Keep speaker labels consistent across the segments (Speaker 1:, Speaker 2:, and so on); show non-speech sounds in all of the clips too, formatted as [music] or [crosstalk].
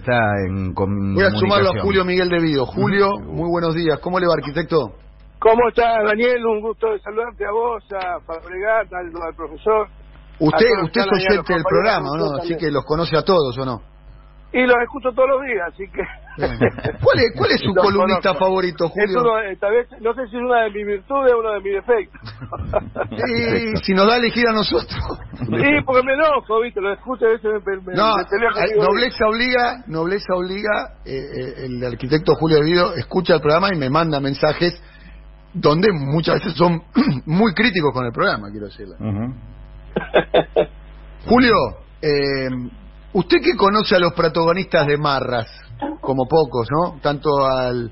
Speaker 1: está en
Speaker 2: Voy a sumarlo a Julio Miguel de Vido. Julio, muy buenos días. ¿Cómo le va, arquitecto?
Speaker 3: ¿Cómo estás, Daniel? Un gusto de saludarte a vos, a Fabregat, al, al profesor.
Speaker 2: Usted, usted es oyente del programa, ¿no? Así que los conoce a todos, ¿o no?
Speaker 3: Y los escucho todos los días, así que...
Speaker 2: ¿Cuál es, cuál es [laughs] su columnista favorito, Julio?
Speaker 3: vez, no sé si es una de mis virtudes o uno de mis defectos.
Speaker 2: y si nos da a elegir a nosotros.
Speaker 3: Sí, porque me enojo, ¿viste? Lo escucho a veces me, me,
Speaker 2: no, nobleza obliga, nobleza obliga, eh, eh, el arquitecto Julio Vido escucha el programa y me manda mensajes donde muchas veces son [clears throat] muy críticos con el programa, quiero decirle. Julio, eh, usted que conoce a los protagonistas de Marras, como pocos, ¿no? Tanto al,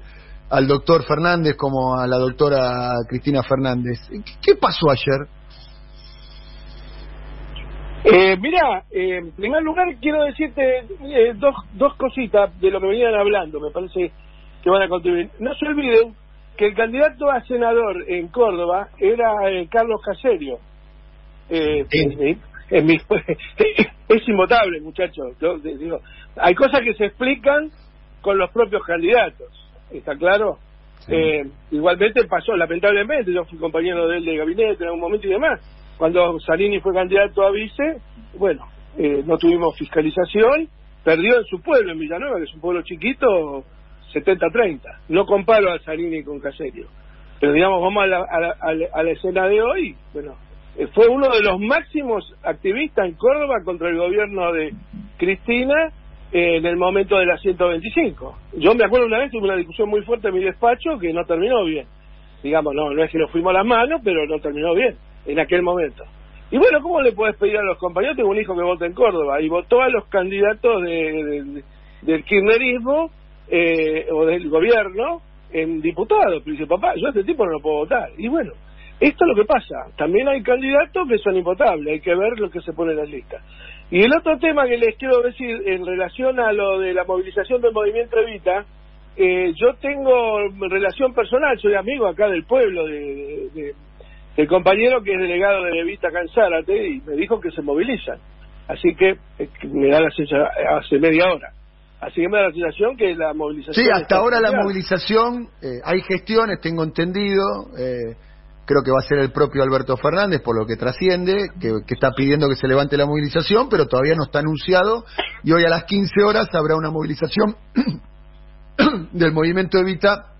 Speaker 2: al doctor Fernández como a la doctora Cristina Fernández. ¿Qué pasó ayer?
Speaker 3: Eh, mira, eh, en primer lugar quiero decirte eh, dos, dos cositas de lo que venían hablando, me parece que van a contribuir. No se olviden que el candidato a senador en Córdoba era eh, Carlos Caserio. Eh, [laughs] es inmutable, muchachos. digo, hay cosas que se explican con los propios candidatos, ¿está claro? Eh, igualmente pasó, lamentablemente, yo fui compañero de él de gabinete en algún momento y demás. Cuando Salini fue candidato a vice, bueno, eh, no tuvimos fiscalización, perdió en su pueblo, en Villanueva, que es un pueblo chiquito, 70-30. No comparo a Salini con Caserio. Pero digamos, vamos a la, a la escena de hoy, bueno, fue uno de los máximos activistas en Córdoba contra el gobierno de Cristina eh, en el momento de la 125. Yo me acuerdo una vez tuve una discusión muy fuerte en mi despacho que no terminó bien. Digamos, no, no es que nos fuimos a las manos, pero no terminó bien en aquel momento. Y bueno, ¿cómo le puedes pedir a los compañeros? Tengo un hijo que vota en Córdoba y votó a los candidatos de, del kirchnerismo eh, o del gobierno en diputados. Pero dice, papá, yo a este tipo no lo puedo votar. Y bueno, esto es lo que pasa. También hay candidatos que son impotables, hay que ver lo que se pone en las listas. Y el otro tema que les quiero decir en relación a lo de la movilización del movimiento Evita, eh, yo tengo relación personal, soy amigo acá del pueblo, de, del compañero que es delegado de Evita Cansárate y me dijo que se movilizan. Así que eh, me da la sensación, hace media hora. Así que me da la sensación que la movilización...
Speaker 2: Sí, hasta ahora la movilización, eh, hay gestiones, tengo entendido, eh, creo que va a ser el propio Alberto Fernández, por lo que trasciende, que, está pidiendo que se levante la movilización, pero todavía no está anunciado, y hoy a las 15 horas habrá una movilización [coughs] del movimiento Evita,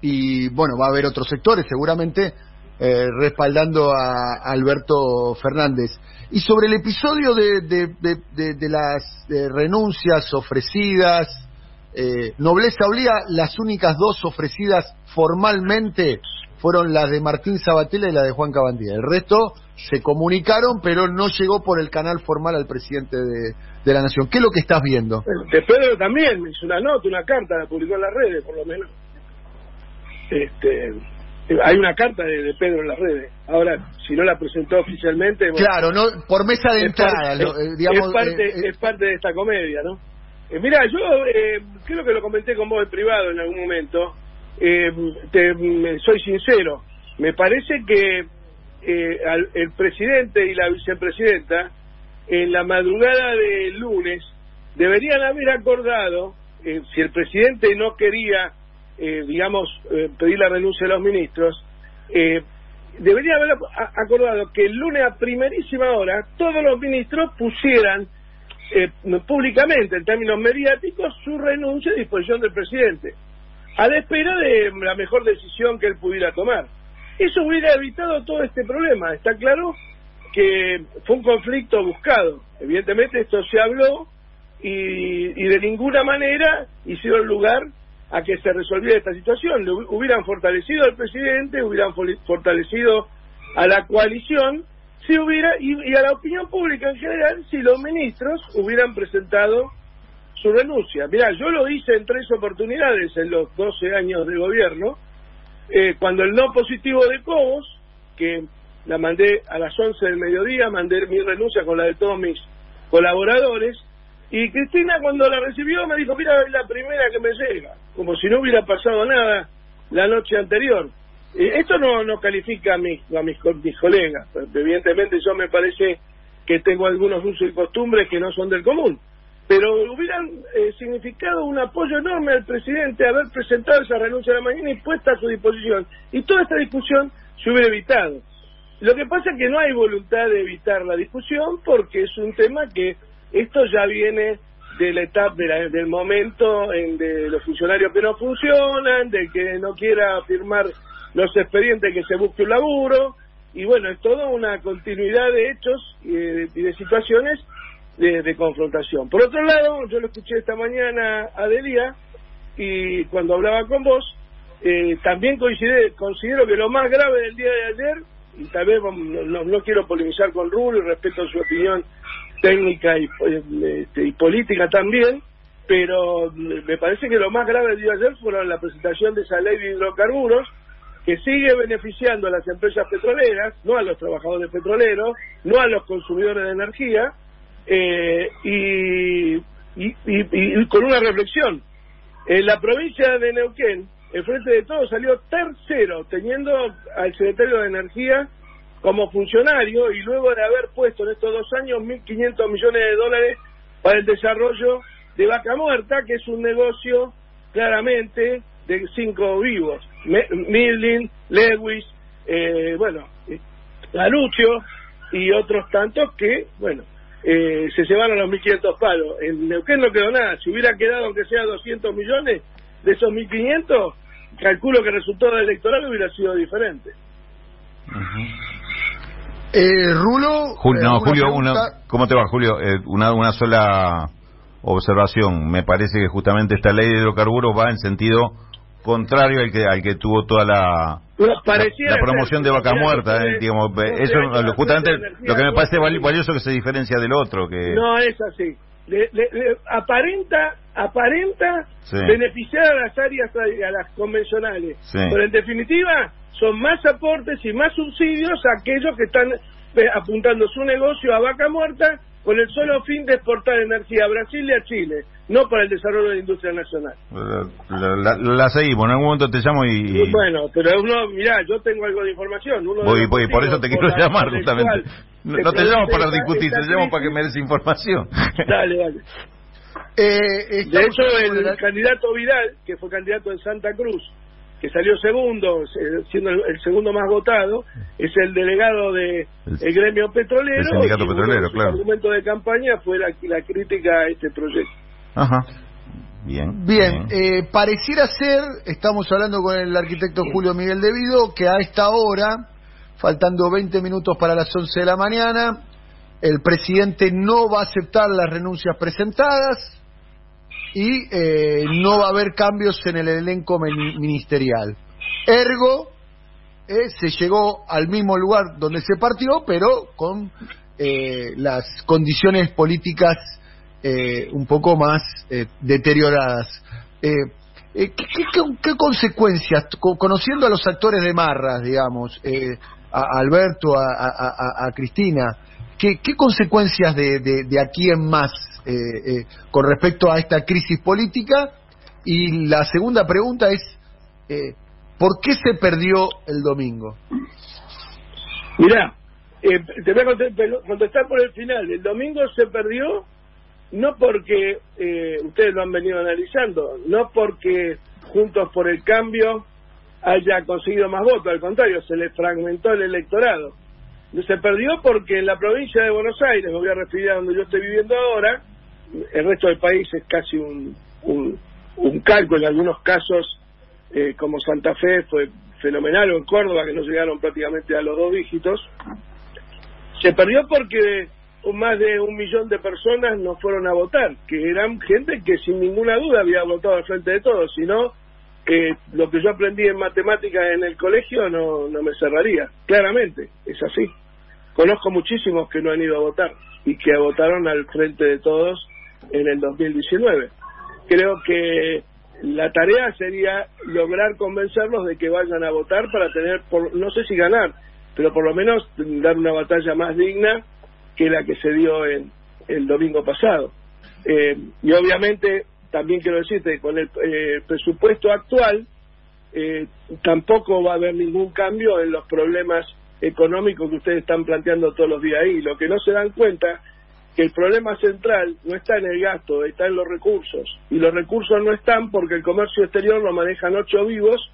Speaker 2: y bueno, va a haber otros sectores seguramente eh, respaldando a, Alberto Fernández. Y sobre el episodio de, de, las renuncias ofrecidas, eh, Nobleza Obliga, las únicas dos ofrecidas formalmente fueron las de Martín Sabatella y la de Juan Cabandía. El resto se comunicaron, pero no llegó por el canal formal al presidente de, la Nación. ¿Qué es lo que estás viendo?
Speaker 3: De Pedro también, me hizo una nota, una carta, la publicó en las redes, por lo menos. Este, hay una carta de, Pedro en las redes. Ahora, si no la presentó oficialmente...
Speaker 2: claro, no por mesa de entrada.
Speaker 3: Eh, digamos, es, parte, eh, es parte de esta comedia, ¿no? Eh, mira, yo creo que lo comenté con vos en privado en algún momento eh, te, soy sincero, me parece que eh, el presidente y la vicepresidenta en la madrugada del lunes deberían haber acordado, eh, si el presidente no quería, eh, digamos, pedir la renuncia de los ministros, debería haber acordado que el lunes a primerísima hora todos los ministros pusieran públicamente, en términos mediáticos, su renuncia a disposición del presidente a la espera de la mejor decisión que él pudiera tomar. Eso hubiera evitado todo este problema. Está claro que fue un conflicto buscado. Evidentemente esto se habló y, de ninguna manera hicieron lugar a que se resolviera esta situación. hubieran fortalecido al presidente, hubieran fortalecido a la coalición, si hubiera y, y a la opinión pública en general, si los ministros hubieran presentado su renuncia. Mira, yo lo hice en tres oportunidades en los 12 años de gobierno, eh, cuando el no positivo de Cobos, que la mandé a las 11 del mediodía, mandé mi renuncia con la de todos mis colaboradores, y Cristina cuando la recibió me dijo, mira, es la primera que me llega, como si no hubiera pasado nada la noche anterior. Esto no, no califica a mis, a mis, mis colegas, evidentemente yo me parece que tengo algunos usos y costumbres que no son del común pero hubieran eh, significado un apoyo enorme al presidente haber presentado esa renuncia a la mañana y puesta a su disposición. Y toda esta discusión se hubiera evitado. Lo que pasa es que no hay voluntad de evitar la discusión porque es un tema que esto ya viene de la etapa del momento en de los funcionarios que no funcionan, de que no quiera firmar los expedientes que se busque un laburo y bueno, es toda una continuidad de hechos y de, situaciones de, confrontación. Por otro lado, yo lo escuché esta mañana a Delia y cuando hablaba con vos, eh, también coincide, considero que lo más grave del día de ayer, y tal vez no, no quiero polemizar con Rulo y respeto su opinión técnica y, este, y política también, pero me parece que lo más grave del día de ayer fue la presentación de esa ley de hidrocarburos que sigue beneficiando a las empresas petroleras, no a los trabajadores petroleros, no a los consumidores de energía, eh, y, y, con una reflexión. En la provincia de Neuquén, el Frente de Todos salió tercero, teniendo al secretario de Energía como funcionario y luego de haber puesto en estos dos años 1.500 millones de dólares para el desarrollo de Vaca Muerta, que es un negocio claramente de cinco vivos. Milling, Lewis, eh, bueno, Laruccio y otros tantos que, bueno, eh, se llevaron los 1.500 palos. En Neuquén no quedó nada. Si hubiera quedado, aunque sea 200 millones, de esos 1.500, calculo que el resultado electoral hubiera sido diferente.
Speaker 2: Eh, Rulo.
Speaker 1: no, Julio, ¿cómo te va, Julio? Eh, una, una sola observación. Me parece que justamente esta ley de hidrocarburos va en sentido contrario al que al que tuvo toda la la, promoción de vaca muerta eh, digamos eso justamente lo que me parece valioso que se diferencia del otro que
Speaker 3: no es así. Le, aparenta aparenta beneficiar a las áreas a las convencionales. Pero en definitiva son más aportes y más subsidios a aquellos que están eh, apuntando su negocio a vaca muerta con el solo fin de exportar energía a Brasil y a Chile, no para el desarrollo de la industria nacional.
Speaker 1: La, seguimos, en algún momento te llamo y...
Speaker 3: Bueno, pero uno, mirá, yo tengo algo de información. Uno
Speaker 1: voy, voy, por eso te quiero llamar justamente. No, te llamo para discutir, te llamo para que me des información. [laughs]
Speaker 3: Dale, dale. Eh, de hecho, el candidato Vidal, que fue candidato en Santa Cruz, que salió segundo, siendo el, segundo más votado, es el delegado del de el gremio petrolero. El
Speaker 1: sindicato petrolero, claro.
Speaker 3: El argumento de campaña fue la, crítica a este proyecto.
Speaker 1: Ajá. Bien.
Speaker 2: Bien, Eh, pareciera ser, estamos hablando con el arquitecto Julio Miguel Devido, que a esta hora, faltando 20 minutos para las 11 de la mañana, el presidente no va a aceptar las renuncias presentadas, y eh, no va a haber cambios en el elenco ministerial. Ergo, eh, se llegó al mismo lugar donde se partió, pero con eh, las condiciones políticas un poco más deterioradas. ¿qué, qué, consecuencias, conociendo a los actores de Marras, digamos, a Alberto, a, Cristina, ¿qué, consecuencias de, de aquí en más eh, eh, con respecto a esta crisis política. Y la segunda pregunta es, eh, ¿por qué se perdió el domingo?
Speaker 3: Mirá, te voy a contestar por el final. El domingo se perdió no porque ustedes lo han venido analizando, no porque Juntos por el Cambio haya conseguido más votos, al contrario, se le fragmentó el electorado. Se perdió porque en la provincia de Buenos Aires, me voy a referir a donde yo estoy viviendo ahora, el resto del país es casi un, un, un calco, en algunos casos, eh, como Santa Fe fue fenomenal, o en Córdoba, que no llegaron prácticamente a los dos dígitos. Se perdió porque más de un millón de personas no fueron a votar, que eran gente que sin ninguna duda había votado al frente de todos, sino que lo que yo aprendí en matemáticas en el colegio no, no me cerraría, claramente, es así. Conozco muchísimos que no han ido a votar y que votaron al frente de todos en el 2019. Creo que la tarea sería lograr convencerlos de que vayan a votar para tener, por, no sé si ganar, pero por lo menos dar una batalla más digna que la que se dio en el domingo pasado. Eh, y obviamente también quiero decirte, con el eh, presupuesto actual eh, tampoco va a haber ningún cambio en los problemas económicos que ustedes están planteando todos los días ahí. Lo que no se dan cuenta que el problema central no está en el gasto, está en los recursos. Y los recursos no están porque el comercio exterior lo manejan ocho vivos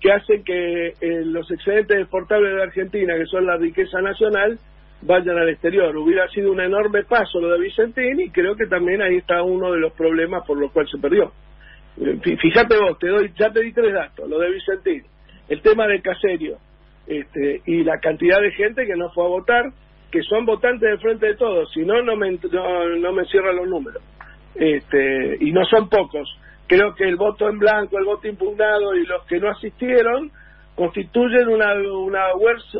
Speaker 3: que hacen que eh, los excedentes exportables de Argentina, que son la riqueza nacional, vayan al exterior. Hubiera sido un enorme paso lo de Vicentín y creo que también ahí está uno de los problemas por los cuales se perdió. Eh, fíjate vos, te doy, ya te di tres datos, lo de Vicentín, el tema del caserio este, y la cantidad de gente que no fue a votar que son votantes de frente de todos, si no, no me, no, me cierran los números. Este, y no son pocos. Creo que el voto en blanco, el voto impugnado y los que no asistieron constituyen una, una,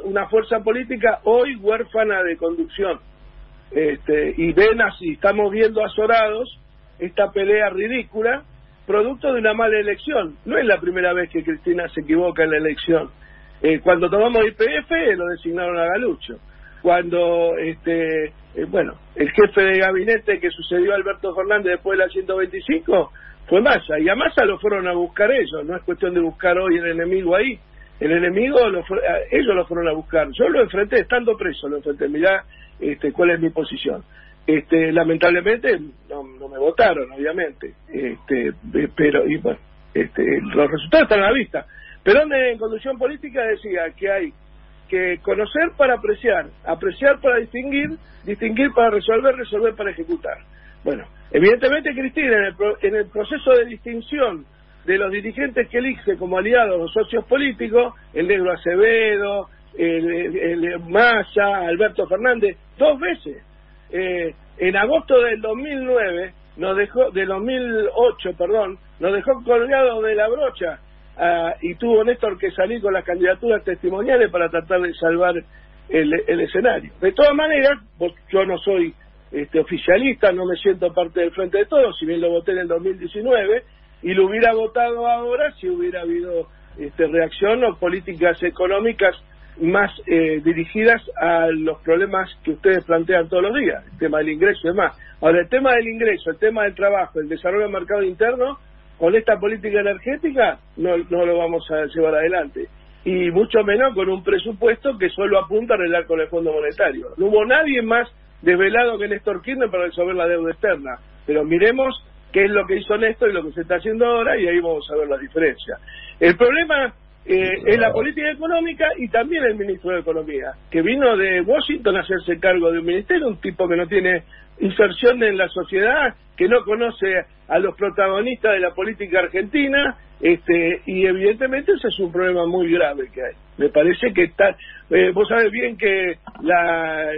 Speaker 3: una fuerza política hoy huérfana de conducción. Este, y ven así, estamos viendo azorados esta pelea ridícula, producto de una mala elección. No es la primera vez que Cristina se equivoca en la elección. Eh, cuando tomamos IPF lo designaron a Galucho cuando este eh, bueno el jefe de gabinete que sucedió a Alberto Fernández después de la 125 fue Massa y a Massa lo fueron a buscar ellos no es cuestión de buscar hoy el enemigo ahí el enemigo lo ellos lo fueron a buscar. Yo lo enfrenté estando preso lo enfrenté. Mirá este cuál es mi posición. Este lamentablemente no, no me votaron obviamente. Este pero y bueno este los resultados están a la vista. Pero en conducción política decía que hay que conocer para apreciar, apreciar para distinguir, distinguir para resolver, resolver para ejecutar. Bueno, evidentemente Cristina en el, en el proceso de distinción de los dirigentes que elige como aliados los socios políticos, el negro Acevedo, el, el, Massa, Alberto Fernández, dos veces. Eh, en agosto del 2009, nos dejó, del 2008, perdón, nos dejó colgado de la brocha Ah, y tuvo Néstor que salir con las candidaturas testimoniales para tratar de salvar el, escenario. De todas maneras, yo no soy este, oficialista, no me siento parte del Frente de Todos, si bien lo voté en el 2019, y lo hubiera votado ahora si hubiera habido este, reacción o políticas económicas más eh, dirigidas a los problemas que ustedes plantean todos los días, el tema del ingreso y demás. Ahora, el tema del ingreso, el tema del trabajo, el desarrollo del mercado interno, con esta política energética no, no lo vamos a llevar adelante. Y mucho menos con un presupuesto que solo apunta a arreglar con el Fondo Monetario. No hubo nadie más desvelado que Néstor Kirchner para resolver la deuda externa. Pero miremos qué es lo que hizo Néstor y lo que se está haciendo ahora y ahí vamos a ver la diferencia. El problema eh, es la política económica y también el ministro de Economía, que vino de Washington a hacerse cargo de un ministerio, un tipo que no tiene inserción en la sociedad, que no conoce a los protagonistas de la política argentina, este, y evidentemente ese es un problema muy grave que hay. Me parece que está, eh, vos sabés bien que la,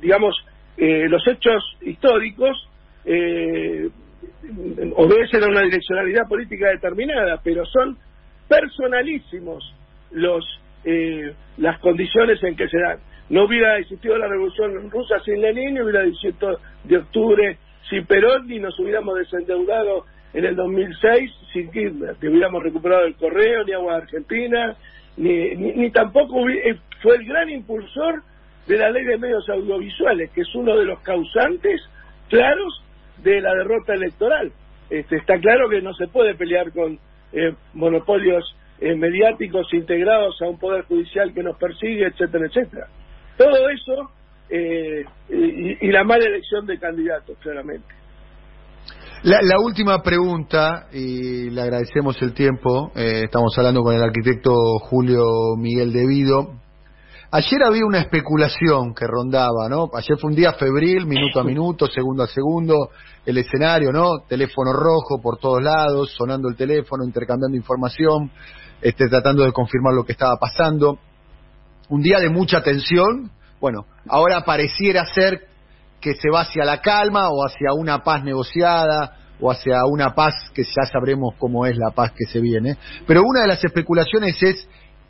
Speaker 3: digamos, eh, los hechos históricos eh, obedecen a una direccionalidad política determinada, pero son personalísimos los las condiciones en que se dan. No hubiera existido la revolución rusa sin Lenin, ni hubiera 18 de octubre sin Perón, ni nos hubiéramos desendeudado en el 2006 sin Kirchner, ni hubiéramos recuperado el correo, ni agua argentina, ni, ni, tampoco eh, fue el gran impulsor de la ley de medios audiovisuales, que es uno de los causantes claros de la derrota electoral. Este, está claro que no se puede pelear con eh, monopolios eh, mediáticos integrados a un poder judicial que nos persigue, etcétera, etcétera. Todo eso eh, y, la mala elección de candidatos, claramente.
Speaker 2: La, última pregunta, y le agradecemos el tiempo, estamos hablando con el arquitecto Julio Miguel Devido. Ayer había una especulación que rondaba, ¿no? Ayer fue un día febril, minuto a minuto, segundo a segundo, el escenario, ¿no? Teléfono rojo por todos lados, sonando el teléfono, intercambiando información, este, tratando de confirmar lo que estaba pasando. Un día de mucha tensión, bueno, ahora pareciera ser que se va hacia la calma o hacia una paz negociada o hacia una paz que ya sabremos cómo es la paz que se viene. Pero una de las especulaciones es,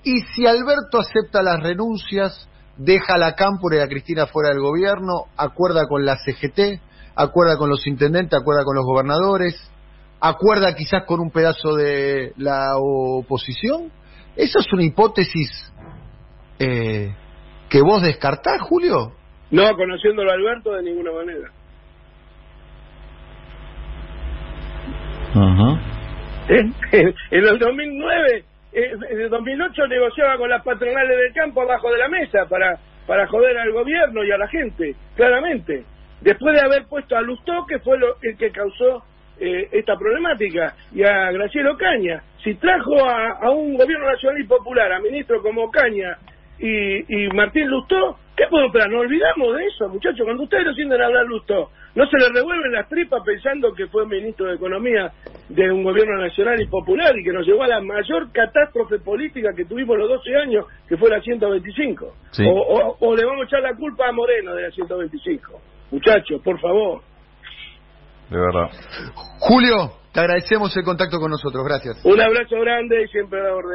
Speaker 2: ¿y si Alberto acepta las renuncias, deja a la Cámpora y a Cristina fuera del gobierno, acuerda con la CGT, acuerda con los intendentes, acuerda con los gobernadores, acuerda quizás con un pedazo de la oposición? Esa es una hipótesis eh, que vos descartás, Julio?
Speaker 3: No, conociéndolo a Alberto de ninguna manera. [laughs] En, el 2009, en el 2008 negociaba con las patronales del campo abajo de la mesa para, para joder al gobierno y a la gente, claramente. después de haber puesto a Lustó, que fue lo, el que causó eh, esta problemática, y a Gracielo Caña. Si trajo a, un gobierno nacional y popular, a ministro como Caña y, Martín Lustó, ¿qué podemos esperar? No olvidamos de eso, muchachos. Cuando ustedes lo sienten hablar Lustó, no se le revuelven las tripas pensando que fue ministro de Economía de un gobierno nacional y popular y que nos llevó a la mayor catástrofe política que tuvimos los 12 años, que fue la 125. O, o le vamos a echar la culpa a Moreno de la 125. Muchachos, por favor
Speaker 1: de verdad.
Speaker 2: Julio, te agradecemos el contacto con nosotros, gracias.
Speaker 3: Un abrazo grande y siempre a la orden.